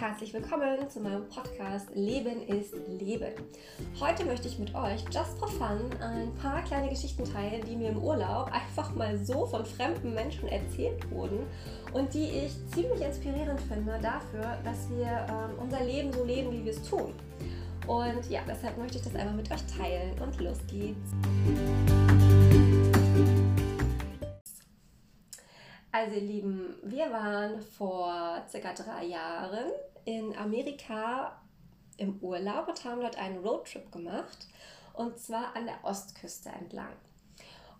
herzlich willkommen zu meinem Podcast Leben ist Leben. Heute möchte ich mit euch just for fun ein paar kleine Geschichten teilen, die mir im Urlaub einfach mal so von fremden Menschen erzählt wurden und die ich ziemlich inspirierend finde dafür, dass wir ähm, unser Leben so leben, wie wir es tun. Und ja, deshalb möchte ich das einmal mit euch teilen und los geht's. Also ihr Lieben, wir waren vor circa drei Jahren in Amerika im Urlaub und haben dort einen Roadtrip gemacht und zwar an der Ostküste entlang.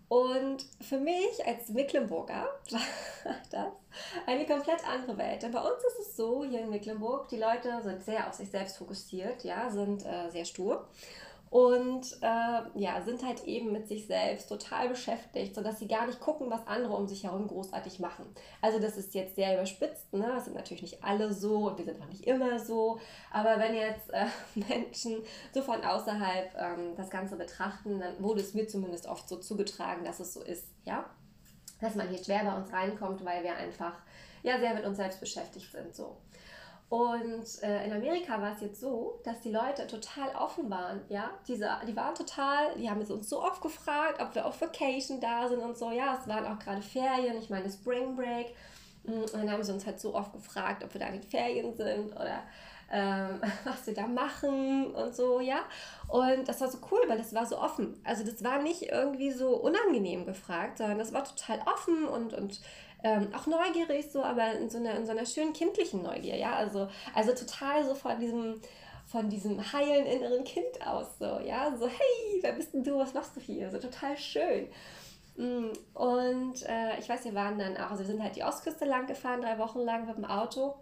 Und für mich als Mecklenburger war das eine komplett andere Welt. Denn bei uns ist es so, hier in Mecklenburg, die Leute sind sehr auf sich selbst fokussiert, ja, sind äh, sehr stur und äh, ja, sind halt eben mit sich selbst total beschäftigt, sodass sie gar nicht gucken, was andere um sich herum großartig machen. Also das ist jetzt sehr überspitzt, ne? das sind natürlich nicht alle so und wir sind auch nicht immer so, aber wenn jetzt äh, Menschen so von außerhalb ähm, das Ganze betrachten, dann wurde es mir zumindest oft so zugetragen, dass es so ist, ja, dass man hier schwer bei uns reinkommt, weil wir einfach ja sehr mit uns selbst beschäftigt sind, so. Und äh, in Amerika war es jetzt so, dass die Leute total offen waren, ja. Diese, die waren total, die haben uns so oft gefragt, ob wir auf Vacation da sind und so. Ja, es waren auch gerade Ferien, ich meine Spring Break. Und dann haben sie uns halt so oft gefragt, ob wir da in den Ferien sind oder ähm, was wir da machen und so, ja. Und das war so cool, weil das war so offen. Also das war nicht irgendwie so unangenehm gefragt, sondern das war total offen und, und ähm, auch neugierig so, aber in so, einer, in so einer schönen kindlichen Neugier, ja, also, also total so von diesem, von diesem heilen inneren Kind aus, so, ja, so, hey, wer bist denn du, was machst du hier, so total schön. Mm, und äh, ich weiß, wir waren dann auch, also wir sind halt die Ostküste lang gefahren, drei Wochen lang mit dem Auto.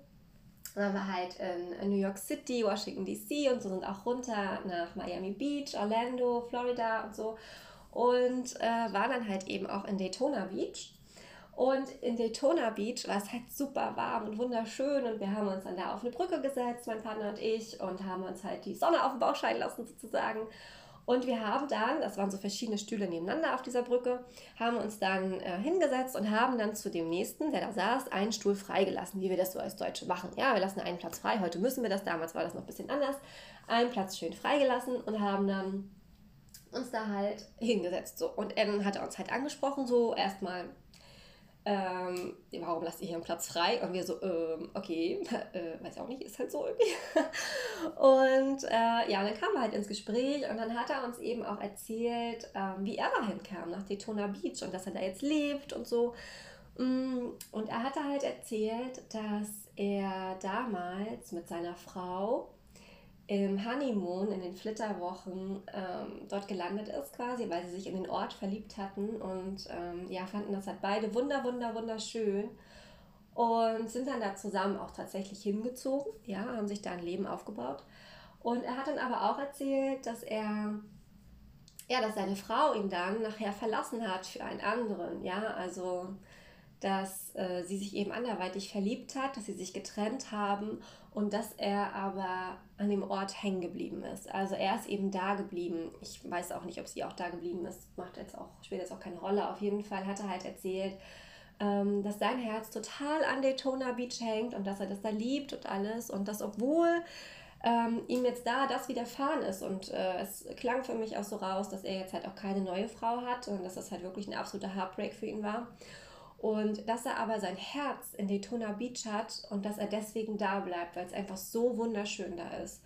Dann waren wir halt in New York City, Washington DC und so sind auch runter nach Miami Beach, Orlando, Florida und so. Und äh, waren dann halt eben auch in Daytona Beach. Und in Daytona Beach war es halt super warm und wunderschön und wir haben uns dann da auf eine Brücke gesetzt, mein Partner und ich, und haben uns halt die Sonne auf den Bauch scheinen lassen sozusagen. Und wir haben dann, das waren so verschiedene Stühle nebeneinander auf dieser Brücke, haben uns dann äh, hingesetzt und haben dann zu dem nächsten, der da saß, einen Stuhl freigelassen, wie wir das so als Deutsche machen. Ja, wir lassen einen Platz frei, heute müssen wir das, damals war das noch ein bisschen anders. Einen Platz schön freigelassen und haben dann uns da halt hingesetzt. So. Und dann hat uns halt angesprochen, so erstmal, ähm, warum lasst ihr hier einen Platz frei? Und wir so, ähm, okay, äh, weiß auch nicht, ist halt so irgendwie. und äh, ja, dann kamen wir halt ins Gespräch und dann hat er uns eben auch erzählt, ähm, wie er dahin kam, nach Daytona Beach und dass er da jetzt lebt und so. Mm, und er hatte halt erzählt, dass er damals mit seiner Frau im Honeymoon, in den Flitterwochen, ähm, dort gelandet ist quasi, weil sie sich in den Ort verliebt hatten und ähm, ja, fanden das halt beide wunder, wunder, wunderschön und sind dann da zusammen auch tatsächlich hingezogen, ja, haben sich da ein Leben aufgebaut. Und er hat dann aber auch erzählt, dass er, ja, dass seine Frau ihn dann nachher verlassen hat für einen anderen, ja, also dass äh, sie sich eben anderweitig verliebt hat, dass sie sich getrennt haben und dass er aber an dem Ort hängen geblieben ist. Also er ist eben da geblieben. Ich weiß auch nicht, ob sie auch da geblieben ist, macht jetzt auch, spielt jetzt auch keine Rolle. Auf jeden Fall hat er halt erzählt, ähm, dass sein Herz total an Daytona Beach hängt und dass er das da liebt und alles und dass obwohl ähm, ihm jetzt da das widerfahren ist und äh, es klang für mich auch so raus, dass er jetzt halt auch keine neue Frau hat und dass das halt wirklich ein absoluter Heartbreak für ihn war. Und dass er aber sein Herz in Daytona Beach hat und dass er deswegen da bleibt, weil es einfach so wunderschön da ist.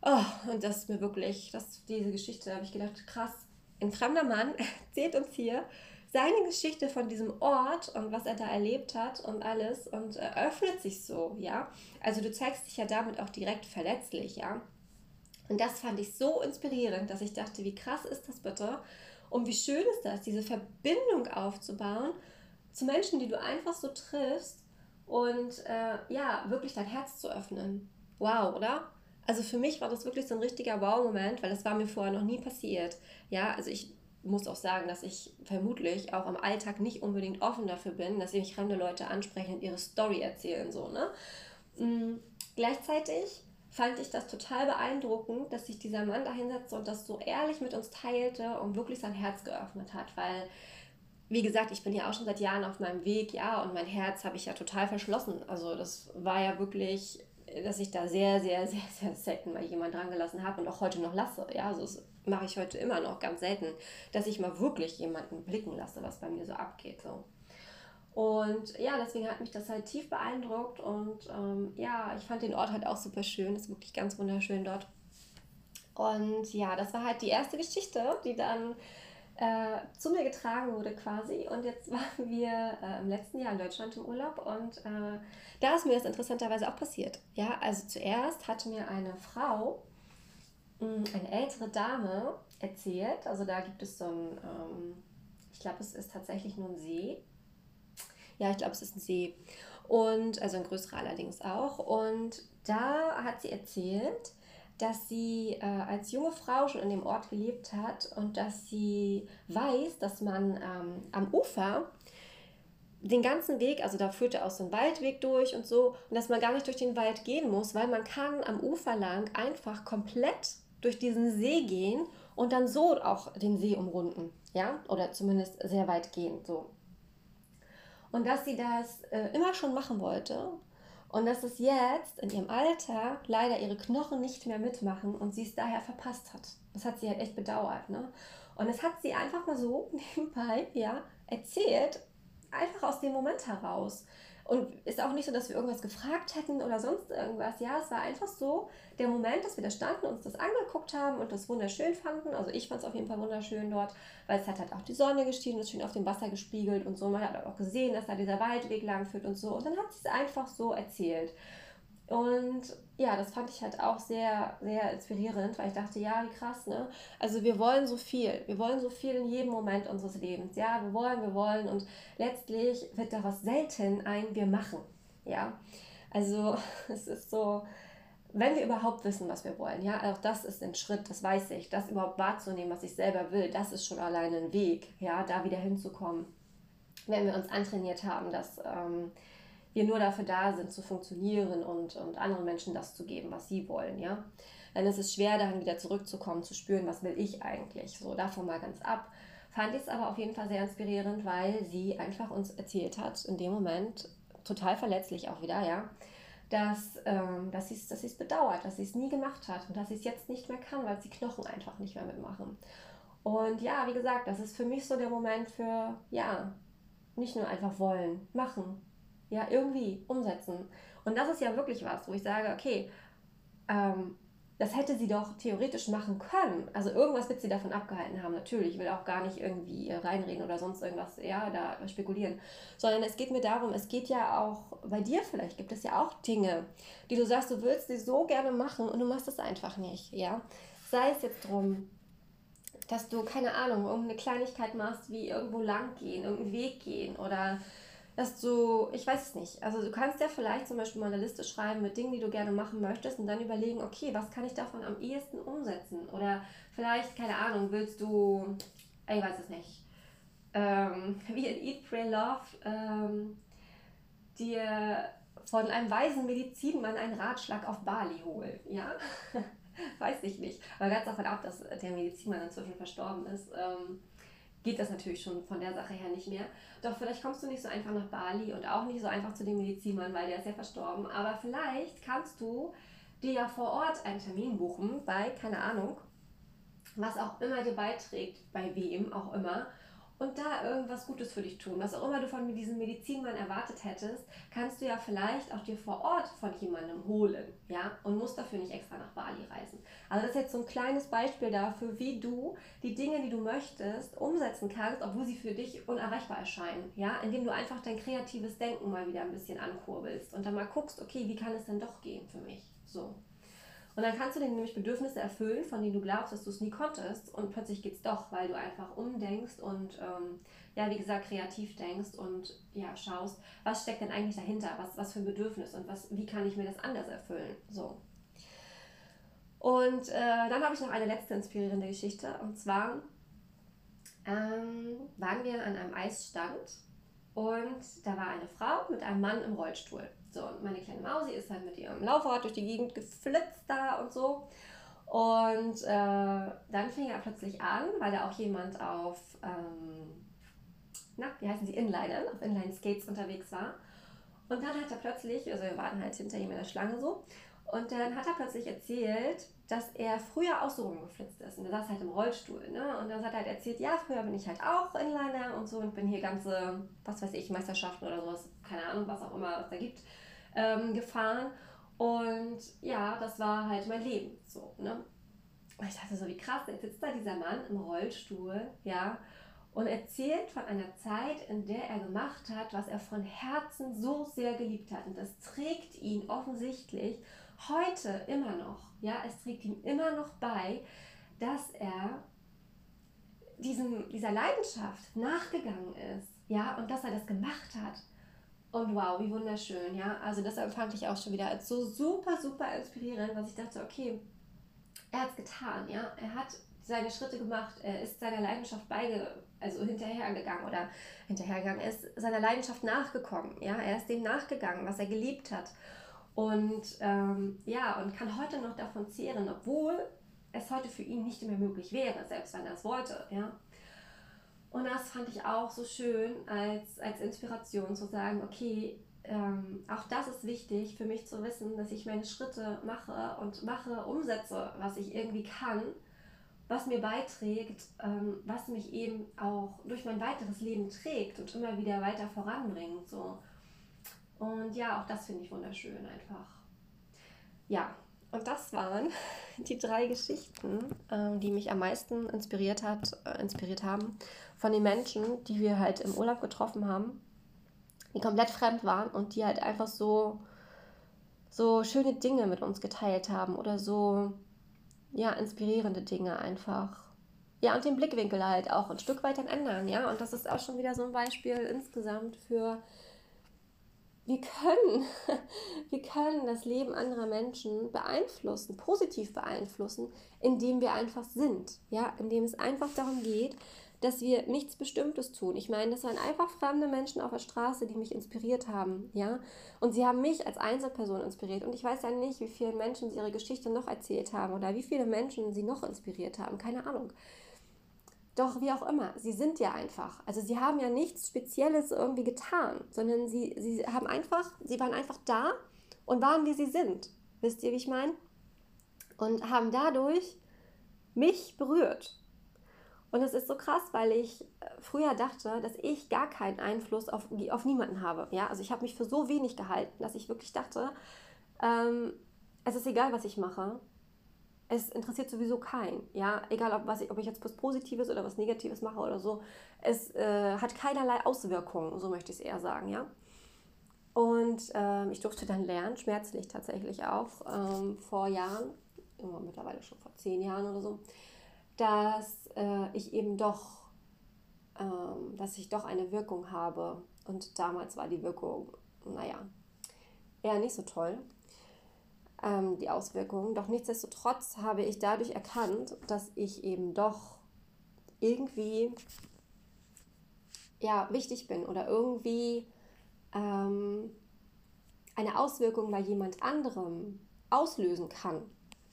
Oh, und das ist mir wirklich, das, diese Geschichte, da habe ich gedacht, krass, ein fremder Mann erzählt uns hier seine Geschichte von diesem Ort und was er da erlebt hat und alles und öffnet sich so, ja. Also du zeigst dich ja damit auch direkt verletzlich, ja. Und das fand ich so inspirierend, dass ich dachte, wie krass ist das bitte? Und wie schön ist das, diese Verbindung aufzubauen zu Menschen, die du einfach so triffst und äh, ja, wirklich dein Herz zu öffnen. Wow, oder? Also für mich war das wirklich so ein richtiger Wow-Moment, weil das war mir vorher noch nie passiert. Ja, also ich muss auch sagen, dass ich vermutlich auch im Alltag nicht unbedingt offen dafür bin, dass mich fremde Leute ansprechen und ihre Story erzählen. So, ne? Mhm. Gleichzeitig fand ich das total beeindruckend, dass sich dieser Mann da hinsetzte und das so ehrlich mit uns teilte und wirklich sein Herz geöffnet hat, weil wie gesagt, ich bin ja auch schon seit Jahren auf meinem Weg, ja, und mein Herz habe ich ja total verschlossen. Also das war ja wirklich dass ich da sehr, sehr, sehr, sehr selten mal jemanden dran gelassen habe und auch heute noch lasse. Ja, also das mache ich heute immer noch ganz selten, dass ich mal wirklich jemanden blicken lasse, was bei mir so abgeht. So. Und ja, deswegen hat mich das halt tief beeindruckt und ähm, ja, ich fand den Ort halt auch super schön. Ist wirklich ganz wunderschön dort. Und ja, das war halt die erste Geschichte, die dann äh, zu mir getragen wurde quasi. Und jetzt waren wir äh, im letzten Jahr in Deutschland im Urlaub und äh, da ist mir das interessanterweise auch passiert. Ja, also zuerst hatte mir eine Frau, mh, hm, eine ältere Dame, erzählt. Also da gibt es so ein, ähm, ich glaube, es ist tatsächlich nur ein See. Ja, ich glaube, es ist ein See. Und, also ein größerer allerdings auch. Und da hat sie erzählt, dass sie äh, als junge Frau schon in dem Ort gelebt hat und dass sie weiß, dass man ähm, am Ufer den ganzen Weg, also da führte auch so ein Waldweg durch und so, und dass man gar nicht durch den Wald gehen muss, weil man kann am Ufer lang einfach komplett durch diesen See gehen und dann so auch den See umrunden, ja, oder zumindest sehr weit gehen, so. Und dass sie das äh, immer schon machen wollte und dass es jetzt in ihrem Alter leider ihre Knochen nicht mehr mitmachen und sie es daher verpasst hat. Das hat sie halt echt bedauert. Ne? Und das hat sie einfach mal so nebenbei ja, erzählt, einfach aus dem Moment heraus. Und ist auch nicht so, dass wir irgendwas gefragt hätten oder sonst irgendwas. Ja, es war einfach so der Moment, dass wir da standen, uns das angeguckt haben und das wunderschön fanden. Also ich fand es auf jeden Fall wunderschön dort, weil es hat halt auch die Sonne gestiegen, ist schön auf dem Wasser gespiegelt und so. Man hat auch gesehen, dass da dieser Waldweg lang führt und so. Und dann hat sie es einfach so erzählt. Und ja, das fand ich halt auch sehr, sehr inspirierend, weil ich dachte, ja, wie krass, ne? Also wir wollen so viel. Wir wollen so viel in jedem Moment unseres Lebens. Ja, wir wollen, wir wollen. Und letztlich wird daraus selten ein Wir machen. Ja. Also es ist so, wenn wir überhaupt wissen, was wir wollen, ja, auch das ist ein Schritt, das weiß ich, das überhaupt wahrzunehmen, was ich selber will, das ist schon alleine ein Weg, ja, da wieder hinzukommen. Wenn wir uns antrainiert haben, dass ähm, wir nur dafür da sind, zu funktionieren und, und anderen Menschen das zu geben, was sie wollen, ja. Dann ist es schwer, dann wieder zurückzukommen, zu spüren, was will ich eigentlich. So, davon mal ganz ab. Fand ich es aber auf jeden Fall sehr inspirierend, weil sie einfach uns erzählt hat, in dem Moment, total verletzlich auch wieder, ja, dass, ähm, dass sie es dass bedauert, dass sie es nie gemacht hat und dass sie es jetzt nicht mehr kann, weil sie Knochen einfach nicht mehr mitmachen. Und ja, wie gesagt, das ist für mich so der Moment für, ja, nicht nur einfach wollen, machen, ja, irgendwie umsetzen. Und das ist ja wirklich was, wo ich sage, okay, ähm, das hätte sie doch theoretisch machen können. Also irgendwas wird sie davon abgehalten haben, natürlich. Ich will auch gar nicht irgendwie reinreden oder sonst irgendwas, ja, da spekulieren. Sondern es geht mir darum, es geht ja auch bei dir vielleicht, gibt es ja auch Dinge, die du sagst, du willst sie so gerne machen und du machst es einfach nicht, ja. Sei es jetzt drum, dass du, keine Ahnung, irgendeine Kleinigkeit machst, wie irgendwo lang gehen, irgendeinen Weg gehen oder dass du, ich weiß es nicht, also du kannst ja vielleicht zum Beispiel mal eine Liste schreiben mit Dingen, die du gerne machen möchtest und dann überlegen, okay, was kann ich davon am ehesten umsetzen? Oder vielleicht, keine Ahnung, willst du, ich weiß es nicht, ähm, wie in Eat, Pray, Love, ähm, dir von einem weisen Medizinmann einen Ratschlag auf Bali holen, ja? weiß ich nicht. Aber ganz davon ab, dass der Medizinmann inzwischen verstorben ist. Ähm, geht das natürlich schon von der Sache her nicht mehr. Doch vielleicht kommst du nicht so einfach nach Bali und auch nicht so einfach zu dem Medizinmann, weil der ist ja verstorben. Aber vielleicht kannst du dir ja vor Ort einen Termin buchen bei, keine Ahnung, was auch immer dir beiträgt, bei wem auch immer und da irgendwas Gutes für dich tun. Was auch immer du von diesem Medizinmann erwartet hättest, kannst du ja vielleicht auch dir vor Ort von jemandem holen, ja, und musst dafür nicht extra nach Bali reisen. Also das ist jetzt so ein kleines Beispiel dafür, wie du die Dinge, die du möchtest, umsetzen kannst, obwohl sie für dich unerreichbar erscheinen, ja, indem du einfach dein kreatives Denken mal wieder ein bisschen ankurbelst und dann mal guckst, okay, wie kann es denn doch gehen für mich, so. Und dann kannst du dir nämlich Bedürfnisse erfüllen, von denen du glaubst, dass du es nie konntest. Und plötzlich geht es doch, weil du einfach umdenkst und ähm, ja, wie gesagt, kreativ denkst und ja, schaust, was steckt denn eigentlich dahinter, was, was für ein Bedürfnis und was, wie kann ich mir das anders erfüllen. So. Und äh, dann habe ich noch eine letzte inspirierende Geschichte. Und zwar ähm, waren wir an einem Eisstand und da war eine Frau mit einem Mann im Rollstuhl. So, und meine kleine Mausi ist halt mit ihrem Laufrad durch die Gegend geflitzt da und so. Und äh, dann fing er plötzlich an, weil da auch jemand auf, ähm, na, wie heißen sie, Inlinern, auf Inline-Skates unterwegs war. Und dann hat er plötzlich, also wir waren halt hinter ihm in der Schlange so, und dann hat er plötzlich erzählt, dass er früher auch so rumgeflitzt ist. Und er saß halt im Rollstuhl. Ne? Und dann hat er halt erzählt, ja, früher bin ich halt auch Inliner und so und bin hier ganze, was weiß ich, Meisterschaften oder sowas, keine Ahnung, was auch immer es da gibt, ähm, gefahren. Und ja, das war halt mein Leben. So, ne? Und ich dachte so, wie krass, jetzt sitzt da dieser Mann im Rollstuhl, ja, und erzählt von einer Zeit, in der er gemacht hat, was er von Herzen so sehr geliebt hat. Und das trägt ihn offensichtlich heute immer noch, ja, es trägt ihm immer noch bei, dass er diesem, dieser Leidenschaft nachgegangen ist, ja, und dass er das gemacht hat. Und wow, wie wunderschön, ja. Also das empfand ich auch schon wieder als so super, super inspirierend, was ich dachte, okay, er hat es getan, ja. Er hat seine Schritte gemacht, er ist seiner Leidenschaft beige, also hinterhergegangen oder hinterhergegangen, er ist seiner Leidenschaft nachgekommen, ja. Er ist dem nachgegangen, was er geliebt hat. Und ähm, ja, und kann heute noch davon zehren, obwohl es heute für ihn nicht mehr möglich wäre, selbst wenn er es wollte. Ja? Und das fand ich auch so schön als, als Inspiration zu sagen, okay, ähm, auch das ist wichtig für mich zu wissen, dass ich meine Schritte mache und mache, umsetze, was ich irgendwie kann, was mir beiträgt, ähm, was mich eben auch durch mein weiteres Leben trägt und immer wieder weiter voranbringt. So. Und ja, auch das finde ich wunderschön einfach. Ja, und das waren die drei Geschichten, äh, die mich am meisten inspiriert, hat, äh, inspiriert haben von den Menschen, die wir halt im Urlaub getroffen haben, die komplett fremd waren und die halt einfach so, so schöne Dinge mit uns geteilt haben oder so, ja, inspirierende Dinge einfach. Ja, und den Blickwinkel halt auch ein Stück weit dann ändern, ja. Und das ist auch schon wieder so ein Beispiel insgesamt für wir können, wir können das Leben anderer Menschen beeinflussen, positiv beeinflussen, indem wir einfach sind, ja, indem es einfach darum geht, dass wir nichts Bestimmtes tun. Ich meine, das waren einfach fremde Menschen auf der Straße, die mich inspiriert haben, ja, und sie haben mich als Einzelperson inspiriert und ich weiß ja nicht, wie viele Menschen sie ihre Geschichte noch erzählt haben oder wie viele Menschen sie noch inspiriert haben, keine Ahnung. Doch wie auch immer, sie sind ja einfach. Also sie haben ja nichts Spezielles irgendwie getan, sondern sie, sie haben einfach, sie waren einfach da und waren wie sie sind. Wisst ihr, wie ich meine? Und haben dadurch mich berührt. Und es ist so krass, weil ich äh, früher dachte, dass ich gar keinen Einfluss auf, auf niemanden habe. Ja? Also ich habe mich für so wenig gehalten, dass ich wirklich dachte, ähm, es ist egal, was ich mache es interessiert sowieso keinen. Ja, egal ob, was ich, ob ich jetzt was Positives oder was Negatives mache oder so. Es äh, hat keinerlei Auswirkungen, so möchte ich es eher sagen, ja. Und ähm, ich durfte dann lernen, schmerzlich tatsächlich auch, ähm, vor Jahren, immer mittlerweile schon vor zehn Jahren oder so, dass äh, ich eben doch, ähm, dass ich doch eine Wirkung habe. Und damals war die Wirkung, naja, eher nicht so toll ähm, die Auswirkungen. Doch nichtsdestotrotz habe ich dadurch erkannt, dass ich eben doch irgendwie ja, wichtig bin oder irgendwie ähm, eine Auswirkung bei jemand anderem auslösen kann.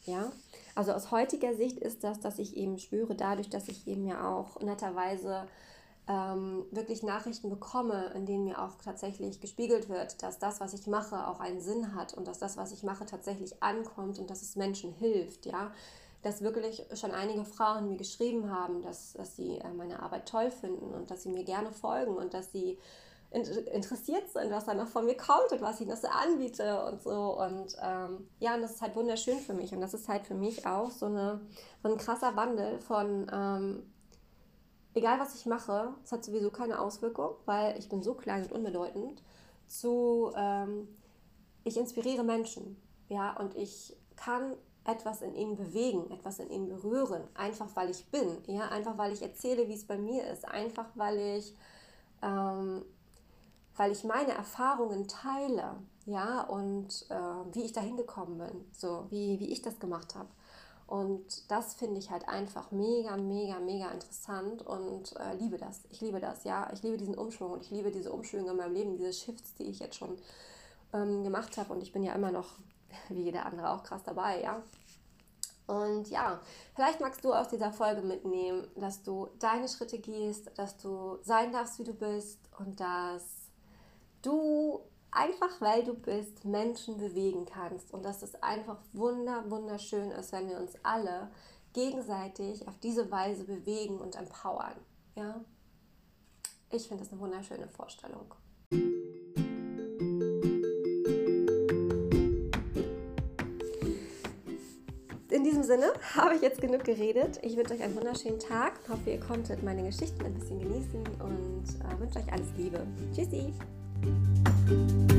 Ja, also aus heutiger Sicht ist das, dass ich eben spüre, dadurch, dass ich eben ja auch netterweise ähm, wirklich Nachrichten bekomme, in denen mir auch tatsächlich gespiegelt wird, dass das, was ich mache, auch einen Sinn hat und dass das, was ich mache, tatsächlich ankommt und dass es Menschen hilft, ja. Dass wirklich schon einige Frauen mir geschrieben haben, dass, dass sie äh, meine Arbeit toll finden und dass sie mir gerne folgen und dass sie interessiert sind, was da noch von mir kommt und was ich noch so anbiete und so. Und ähm, ja, und das ist halt wunderschön für mich. Und das ist halt für mich auch so, eine, so ein krasser Wandel von, ähm, egal was ich mache, es hat sowieso keine Auswirkung, weil ich bin so klein und unbedeutend, zu, ähm, ich inspiriere Menschen, ja, und ich kann etwas in ihnen bewegen, etwas in ihnen berühren, einfach weil ich bin, ja, einfach weil ich erzähle, wie es bei mir ist, einfach weil ich, ähm, weil ich meine Erfahrungen teile, ja, und äh, wie ich da hingekommen bin, so wie, wie ich das gemacht habe. Und das finde ich halt einfach mega, mega, mega interessant und äh, liebe das. Ich liebe das, ja. Ich liebe diesen Umschwung und ich liebe diese Umschwünge in meinem Leben, diese Shifts, die ich jetzt schon ähm, gemacht habe. Und ich bin ja immer noch, wie jeder andere, auch krass dabei, ja. Und ja, vielleicht magst du aus dieser Folge mitnehmen, dass du deine Schritte gehst, dass du sein darfst, wie du bist und dass du einfach weil du bist, Menschen bewegen kannst und dass es einfach wunder, wunderschön ist, wenn wir uns alle gegenseitig auf diese Weise bewegen und empowern. Ja? Ich finde das eine wunderschöne Vorstellung. In diesem Sinne habe ich jetzt genug geredet. Ich wünsche euch einen wunderschönen Tag. Ich hoffe, ihr konntet meine Geschichten ein bisschen genießen und äh, wünsche euch alles Liebe. Tschüssi! Bye.